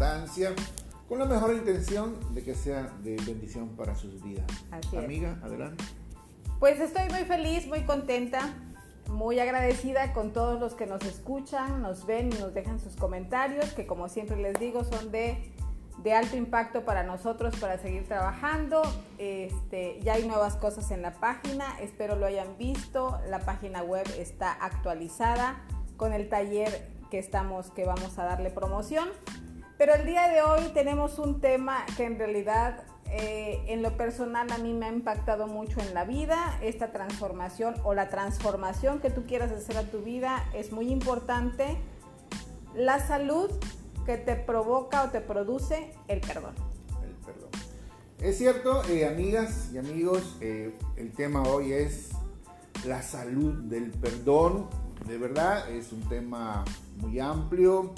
circunstancia, con la mejor intención de que sea de bendición para sus vidas. Así es. Amiga, adelante. Pues estoy muy feliz, muy contenta, muy agradecida con todos los que nos escuchan, nos ven y nos dejan sus comentarios, que como siempre les digo son de, de alto impacto para nosotros para seguir trabajando. Este, ya hay nuevas cosas en la página, espero lo hayan visto. La página web está actualizada con el taller que estamos que vamos a darle promoción. Pero el día de hoy tenemos un tema que en realidad eh, en lo personal a mí me ha impactado mucho en la vida. Esta transformación o la transformación que tú quieras hacer a tu vida es muy importante. La salud que te provoca o te produce el perdón. El perdón. Es cierto, eh, amigas y amigos, eh, el tema hoy es la salud del perdón. De verdad, es un tema muy amplio.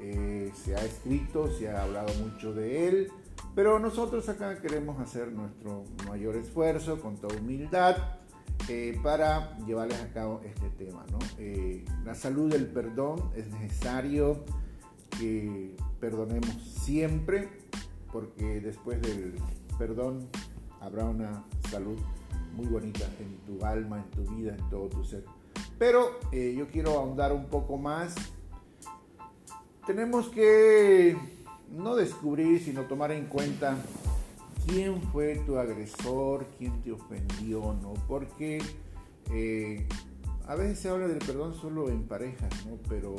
Eh, se ha escrito, se ha hablado mucho de él. Pero nosotros acá queremos hacer nuestro mayor esfuerzo con toda humildad eh, para llevarles a cabo este tema. ¿no? Eh, la salud del perdón es necesario que perdonemos siempre porque después del perdón habrá una salud muy bonita en tu alma, en tu vida, en todo tu ser. Pero yo quiero ahondar un poco más. Tenemos que no descubrir, sino tomar en cuenta quién fue tu agresor, quién te ofendió, ¿no? Porque eh, a veces se habla del perdón solo en parejas, ¿no? Pero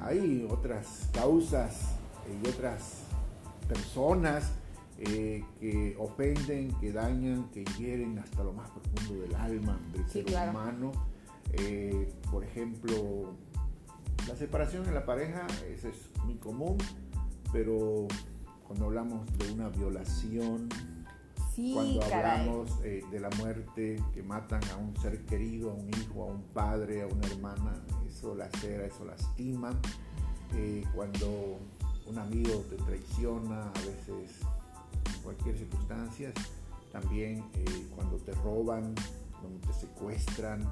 hay otras causas y otras personas eh, que ofenden, que dañan, que hieren hasta lo más profundo del alma del Sí, ser claro. humano. Eh, por ejemplo, la separación en la pareja, eso es muy común, pero cuando hablamos de una violación, Sí, cuando caray. hablamos eh, de la muerte que matan a un ser querido, a un hijo, a un padre, a una hermana, eso lacera, eso lastima. Eh, cuando un amigo te traiciona, a veces en cualquier circunstancia, también eh, cuando te roban, cuando te secuestran,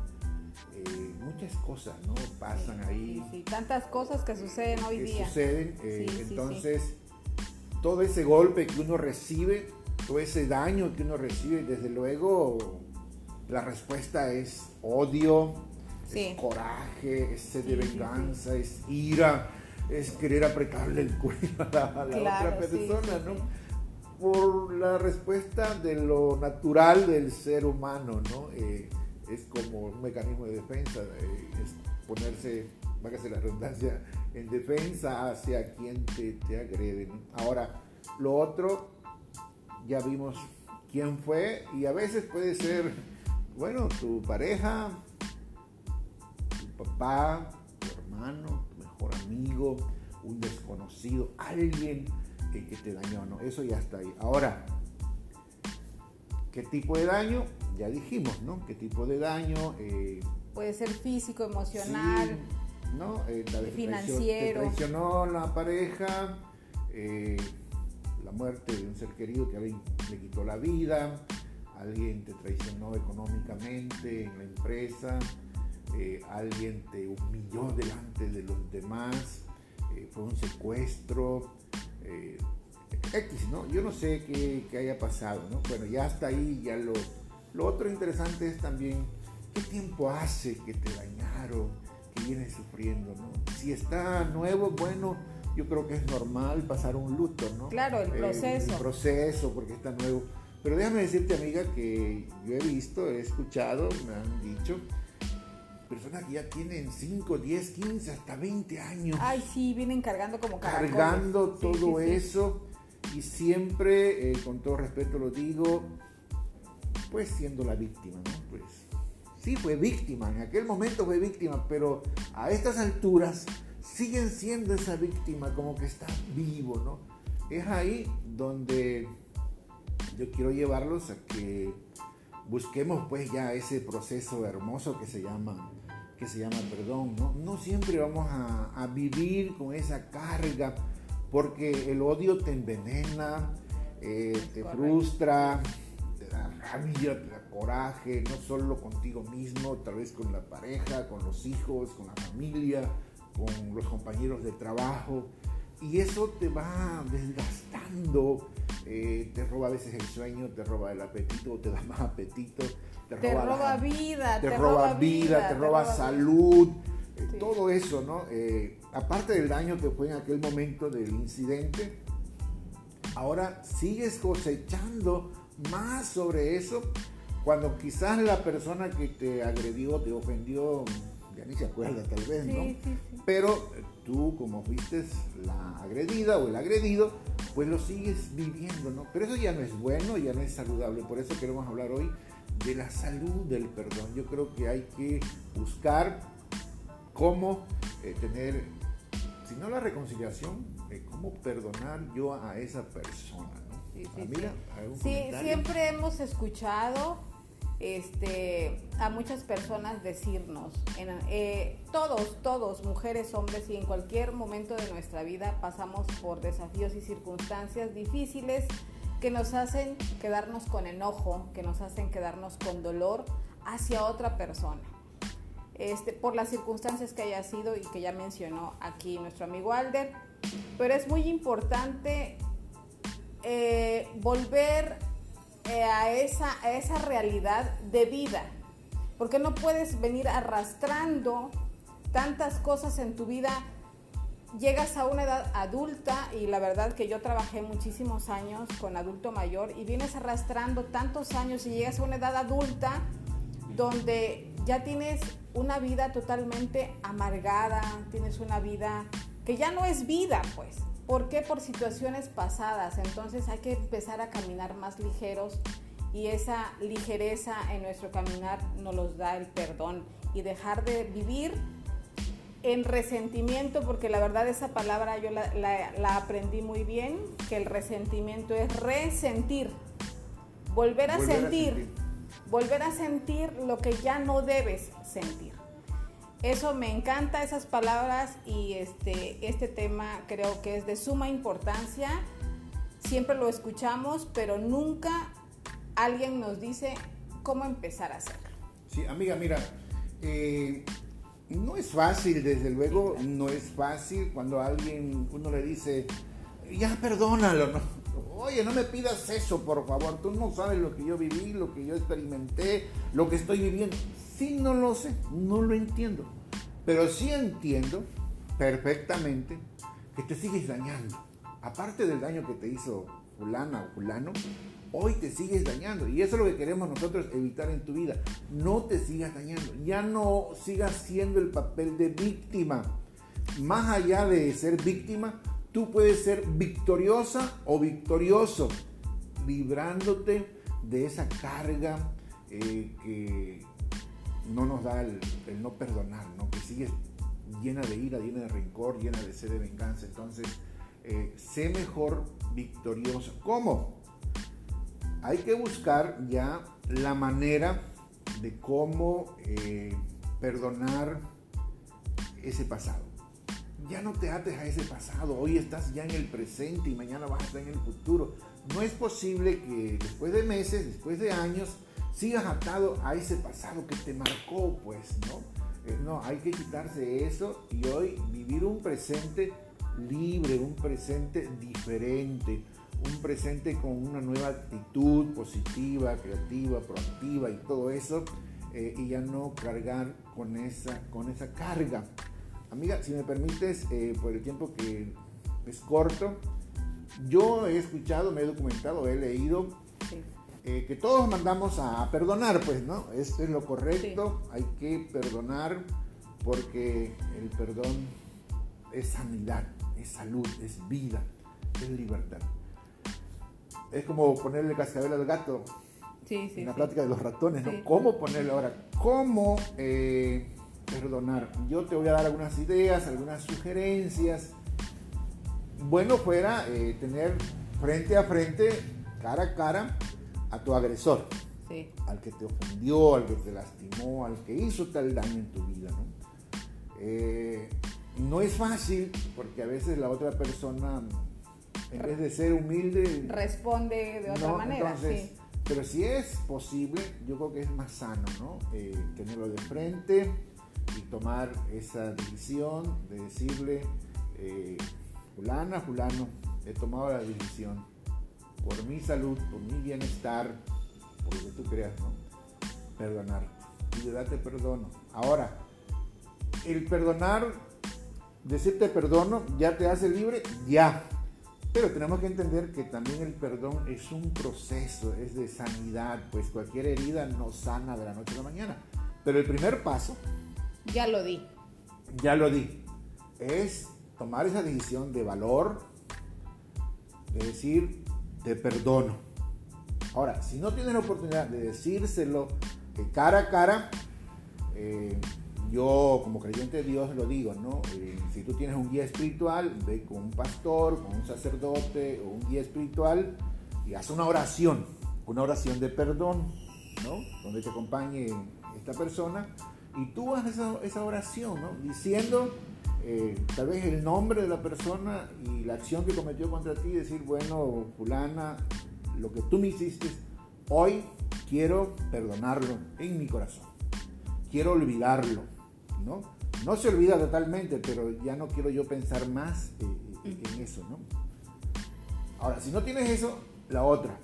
eh, muchas cosas no pasan ahí Sí, sí, tantas cosas que suceden hoy que día. suceden. eh, entonces, todo ese golpe que uno recibe, todo ese daño que uno recibe, desde luego, la respuesta es odio, Sí. es coraje, es sed de venganza, es ira, es querer apretarle el cuello a la, a la Claro, otra persona, ¿no? Por la respuesta de lo natural del ser humano, ¿no? Eh, es como un mecanismo de defensa, es ponerse, vágase la redundancia, en defensa hacia quien te, te agrede. Ahora, lo otro, ya vimos quién fue y a veces puede ser, bueno, tu pareja, tu papá, tu hermano, tu mejor amigo, un desconocido, alguien eh, que te dañó, ¿no? Eso ya está ahí. Ahora, ¿qué tipo de daño? Ya dijimos, ¿no? ¿Qué tipo de daño? Eh, Puede ser físico, emocional. Sí, ¿no? Eh, la Financiero. Te traicionó la pareja, eh, la muerte de un ser querido que alguien le quitó la vida, alguien te traicionó económicamente en la empresa, alguien te humilló delante de los demás, fue un secuestro, X, ¿no? Yo no sé qué, qué haya pasado, ¿no? Bueno, ya hasta ahí, ya lo... Lo otro interesante es también qué tiempo hace que te dañaron, que vienes sufriendo, ¿no? Si está nuevo, bueno, yo creo que es normal pasar un luto, ¿no? Claro, el Eh, proceso. el proceso, porque está nuevo. Pero déjame decirte, amiga, que yo he visto, he escuchado, me han dicho, personas que ya tienen 5, 10, 15, hasta 20 años Ay, sí, vienen cargando como caracoles. cargando Sí, todo sí, sí. eso y siempre, eh, con todo respeto lo digo, pues siendo la víctima, ¿no? Pues sí fue víctima, en aquel momento fue víctima, pero a estas alturas siguen siendo esa víctima, como que está vivo, ¿no? Es ahí donde yo quiero llevarlos a que busquemos pues ya ese proceso hermoso que se llama que se llama perdón, ¿no? No siempre vamos a, a vivir con esa carga, porque el odio te envenena, eh, te Correcto. frustra, te da rabia, te da coraje, no solo contigo mismo, tal vez con la pareja, con los hijos, con la familia, con los compañeros de trabajo. y eso te va desgastando, eh, te roba a veces el sueño, te roba el apetito, te da más apetito, te, roba, vida, te, roba, vida, te, roba, salud, eh, todo eso, ¿no? Eh, aparte del daño que fue en aquel momento del incidente, ahora sigues cosechando más sobre eso cuando quizás la persona que te agredió, te ofendió, ya ni se acuerda tal vez, ¿no? Pero tú como fuiste la agredida o el agredido, pues lo sigues viviendo, ¿no? Pero eso ya no es bueno, ya no es saludable. Por eso queremos hablar hoy de la salud del perdón. Yo creo que hay que buscar cómo eh, tener, si no la reconciliación, eh, cómo perdonar yo a esa persona, Sí, sí, sí. siempre hemos escuchado este, a muchas personas decirnos, eh, todos, todos, mujeres, hombres y en cualquier momento de nuestra vida pasamos por desafíos y circunstancias difíciles que nos hacen quedarnos con enojo, que nos hacen quedarnos con dolor hacia otra persona. Este, por las circunstancias que haya sido y que ya mencionó aquí nuestro amigo Alder, pero es muy importante eh, volver eh, a, esa, a esa realidad de vida. Porque no puedes venir arrastrando tantas cosas en tu vida. Llegas a una edad adulta y la verdad que yo trabajé muchísimos años con adulto mayor y vienes arrastrando tantos años y llegas a una edad adulta donde ya tienes una vida totalmente amargada, tienes una vida que ya no es vida, pues. ¿Por qué? Por situaciones pasadas. Entonces hay que empezar a caminar más ligeros y esa ligereza en nuestro caminar nos los da el perdón y dejar de vivir en resentimiento, porque la verdad esa palabra yo la, aprendí muy bien, que el resentimiento es resentir, volver a sentir, volver a sentir lo que ya no debes sentir. Eso me encanta, esas palabras y este, este tema creo que es de suma importancia. Siempre lo escuchamos, pero nunca alguien nos dice cómo empezar a hacerlo. Sí, amiga, mira, eh, no es fácil, desde luego, no es fácil cuando alguien, uno le dice, ya perdónalo, ¿no? Oye, no me pidas eso, por favor, tú no sabes lo que yo viví, lo que yo experimenté, lo que estoy viviendo. Sí, no lo sé, no lo entiendo. Pero sí entiendo perfectamente que te sigues dañando. Aparte del daño que te hizo fulana o fulano, hoy te sigues dañando. Y eso es lo que queremos nosotros evitar en tu vida. No te sigas dañando. Ya no sigas siendo el papel de víctima. Más allá de ser víctima, tú puedes ser victoriosa o victorioso, librándote de esa carga eh, que no nos da el, no perdonar, ¿no? que sigue llena de ira, llena de rencor, llena de sed de venganza. Entonces, eh, sé mejor victorioso. ¿Cómo? Hay que buscar ya la manera de cómo eh, perdonar ese pasado. Ya no te ates a ese pasado, hoy estás ya en el presente y mañana vas a estar en el futuro. No es posible que después de meses, después de años, sigas atado a ese pasado que te marcó, pues, ¿no? Eh, no, hay que quitarse eso y hoy vivir un presente libre, un presente diferente, un presente con una nueva actitud positiva, creativa, proactiva y todo eso, eh, y ya no cargar con esa, con esa carga. Amiga, si me permites, eh, por el tiempo que es corto, yo he escuchado, me he documentado, he leído eh, que todos mandamos a perdonar, pues, ¿no? Esto es lo correcto, hay que perdonar porque el perdón es sanidad, es salud, es vida, es libertad. Es como ponerle cascabel al gato sí, sí, en la plática de los ratones, ¿no? ¿Cómo ponerle ahora? ¿Cómo eh, perdonar? Yo te voy a dar algunas ideas, algunas sugerencias. Bueno fuera eh, tener frente a frente, cara a cara, a tu agresor, al que te ofendió, al que te lastimó, al que hizo tal daño en tu vida. ¿no? Eh, no es fácil porque a veces la otra persona, en vez de ser humilde, responde de otra manera. Pero si es posible, yo creo que es más sano, ¿no? Eh, tenerlo de frente y tomar esa decisión de decirle, eh, fulana, fulano, he tomado la decisión por mi salud, por mi bienestar, por lo que tú creas, ¿no? Perdonarte. Y de darte perdono. Ahora, el perdonar, decirte perdono, ya te hace libre, ya. Pero tenemos que entender que también el perdón es un proceso, es de sanidad, pues cualquier herida no sana de la noche a la mañana. Pero el primer paso... Ya lo di. Ya lo di. Es tomar esa decisión de valor, de decir, te perdono. Ahora, si no tienes la oportunidad de decírselo cara a cara, eh, yo como creyente de Dios lo digo, ¿no? Eh, si tú tienes un guía espiritual, ve con un pastor, con un sacerdote o un guía espiritual y haz una oración, una oración de perdón, ¿no? Donde te acompañe esta persona y tú haces esa, oración, ¿no? Diciendo eh, tal vez el nombre de la persona y la acción que cometió contra ti, decir, bueno, fulana, lo que tú me hiciste, hoy quiero perdonarlo en mi corazón, quiero olvidarlo, ¿no? No se olvida totalmente, pero ya no quiero yo pensar más eh, eh, en eso, ¿no? Ahora, si no tienes eso, la otra,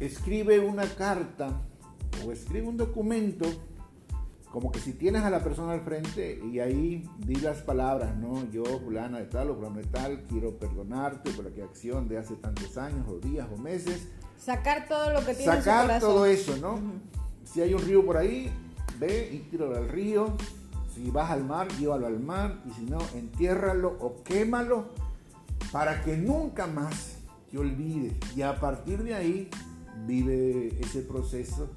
escribe una carta o escribe un documento como que si tienes a la persona al frente y ahí di las palabras, ¿no? Yo, fulana de tal o fulano de tal, quiero perdonarte por la acción de hace tantos años o días o meses. Sacar todo lo que tienes Sacar en su todo eso, ¿no? Si hay un río por ahí, ve y tíralo al río. Si vas al mar, llévalo al mar. Y si no, entiérralo o quémalo para que nunca más te olvides. Y a partir de ahí, vive ese proceso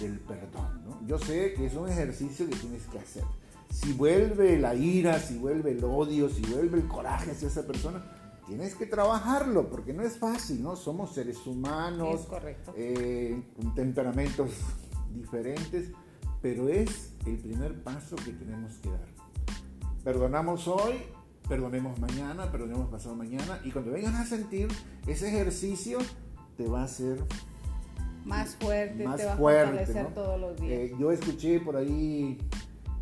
del perdón. ¿no? Yo sé que es un ejercicio que tienes que hacer. Si vuelve la ira, si vuelve el odio, si vuelve el coraje hacia esa persona, tienes que trabajarlo porque no es fácil, ¿no? Somos seres humanos, eh, con temperamentos diferentes, pero es el primer paso que tenemos que dar. Perdonamos hoy, perdonemos mañana, perdonemos pasado mañana, y cuando vengas a sentir ese ejercicio, te va a hacer más fuerte, te va a fortalecer todos los días. Eh, yo escuché por ahí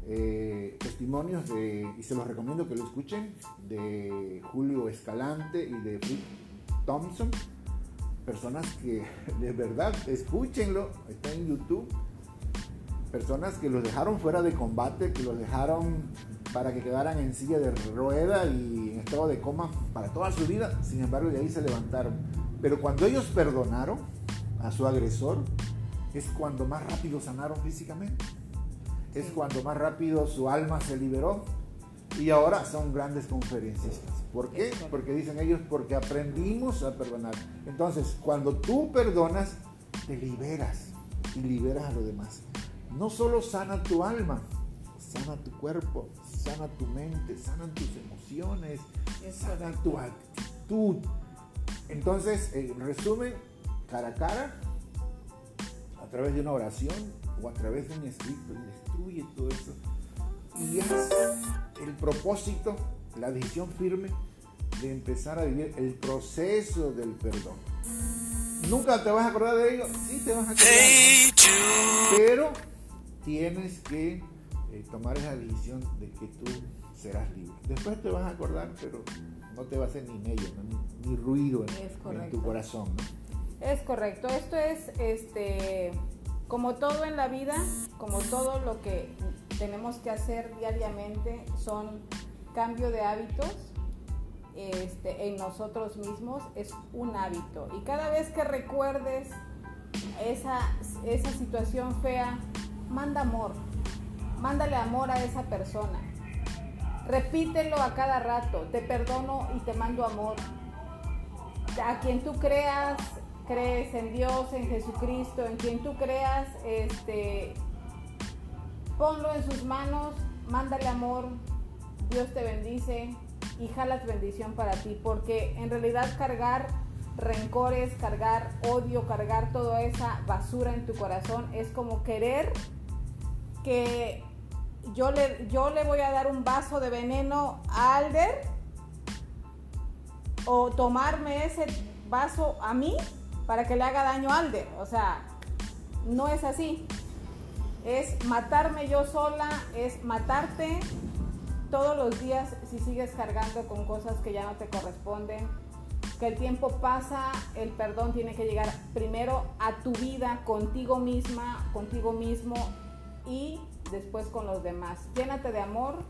eh, testimonios de, y se los recomiendo que lo escuchen, de Julio Escalante y de Fritz Thompson, personas que de verdad, escúchenlo, está en YouTube, personas que los dejaron fuera de combate, que los dejaron para que quedaran en silla de rueda y en estado de coma para toda su vida, sin embargo de ahí se levantaron. Pero cuando ellos perdonaron, a su agresor, es cuando más rápido sanaron físicamente. Es cuando más rápido su alma se liberó. Y ahora son grandes conferencistas. ¿Por qué? Porque dicen ellos, porque aprendimos a perdonar. Entonces, cuando tú perdonas, te liberas y liberas a los demás. No solo sana tu alma, sana tu cuerpo, sana tu mente, sanan tus emociones, sana tu actitud. Entonces, en resumen, cara a cara, a través de una oración o a través de un escrito y destruye todo eso. Y es el propósito, la decisión firme de empezar a vivir el proceso del perdón. Nunca te vas a acordar de ello, sí te vas a acordar, pero tienes que eh, tomar esa decisión de que tú serás libre. Después te vas a acordar, pero no te va a hacer ni medio, ni, ruido en, en tu corazón. ¿no? Es correcto. Esto es este como todo en la vida, como todo lo que tenemos que hacer diariamente son cambio de hábitos este, en nosotros mismos, es un hábito. Y cada vez que recuerdes esa, esa situación fea, manda amor, mándale amor a esa persona. Repítelo a cada rato, te perdono y te mando amor. A quien tú creas crees en Dios, en Jesucristo, en quien tú creas, este, ponlo en sus manos, mándale amor, Dios te bendice y jalas bendición para ti, porque en realidad cargar rencores, cargar odio, cargar toda esa basura en tu corazón es como querer que yo le, yo le voy a dar un vaso de veneno a Alder o tomarme ese vaso a mí para que le haga daño a Alder. O sea, no es así. Es matarme yo sola, es matarte todos los días si sigues cargando con cosas que ya no te corresponden, que el tiempo pasa, el perdón tiene que llegar primero a tu vida, contigo misma, contigo mismo y después con los demás. Llénate de amor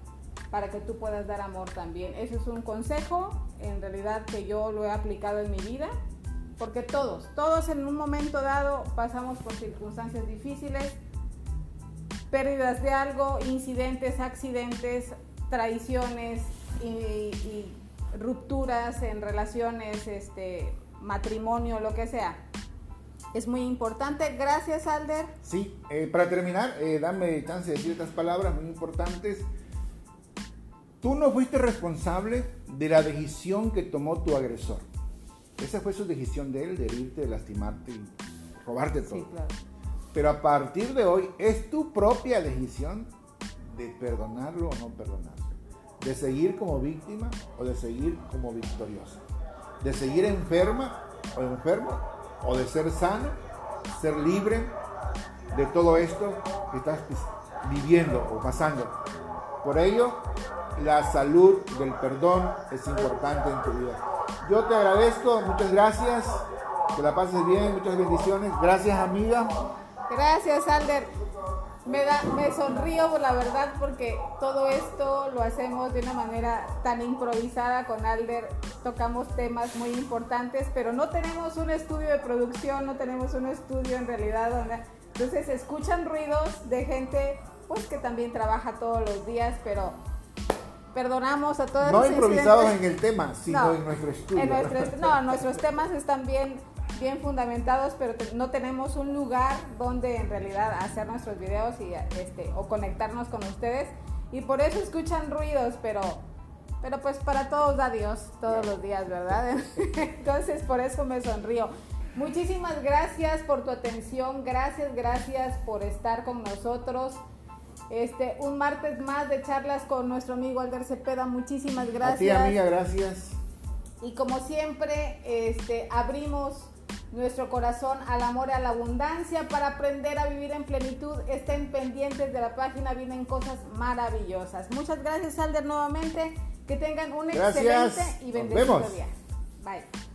para que tú puedas dar amor también. Eso es un consejo, en realidad que yo lo he aplicado en mi vida, porque todos, todos en un momento dado pasamos por circunstancias difíciles, pérdidas de algo, incidentes, accidentes, traiciones y, rupturas en relaciones, este, matrimonio, lo que sea. Es muy importante. Gracias, Alder. Sí, eh, para terminar, eh, dame chance de decir estas palabras muy importantes. Tú no fuiste responsable de la decisión que tomó tu agresor. Esa fue su decisión de él, de herirte, de lastimarte y robarte todo. Sí, claro. Pero a partir de hoy es tu propia decisión de perdonarlo o no perdonarlo de seguir como víctima o de seguir como victoriosa, de seguir enferma o enfermo o de ser sano, ser libre de todo esto que estás viviendo o pasando. Por ello, la salud del perdón es importante en tu vida. Yo te agradezco, muchas gracias, que la pases bien, muchas bendiciones. Gracias amiga. Gracias Alder. Me, da, me sonrío, la verdad, porque todo esto lo hacemos de una manera tan improvisada con Alder. Tocamos temas muy importantes, pero no tenemos un estudio de producción, no tenemos un estudio en realidad donde... Entonces escuchan ruidos de gente pues que también trabaja todos los días, pero perdonamos a todos. No improvisados en el tema, sino en nuestro estudio. no, nuestros temas están bien bien fundamentados, pero no tenemos un lugar donde en realidad hacer nuestros videos y este o conectarnos con ustedes y por eso escuchan ruidos, pero pero pues para todos da Dios todos los días, ¿verdad? Entonces por eso me sonrío. Muchísimas gracias por tu atención, gracias, gracias por estar con nosotros. Este, un martes más de charlas con nuestro amigo Alder Cepeda. Muchísimas gracias. A amiga, gracias. Y como siempre, este, abrimos nuestro corazón al amor y a la abundancia para aprender a vivir en plenitud. Estén pendientes de la página, vienen cosas maravillosas. Muchas gracias, Alder, nuevamente. Que tengan un excelente y bendecido día. Bye.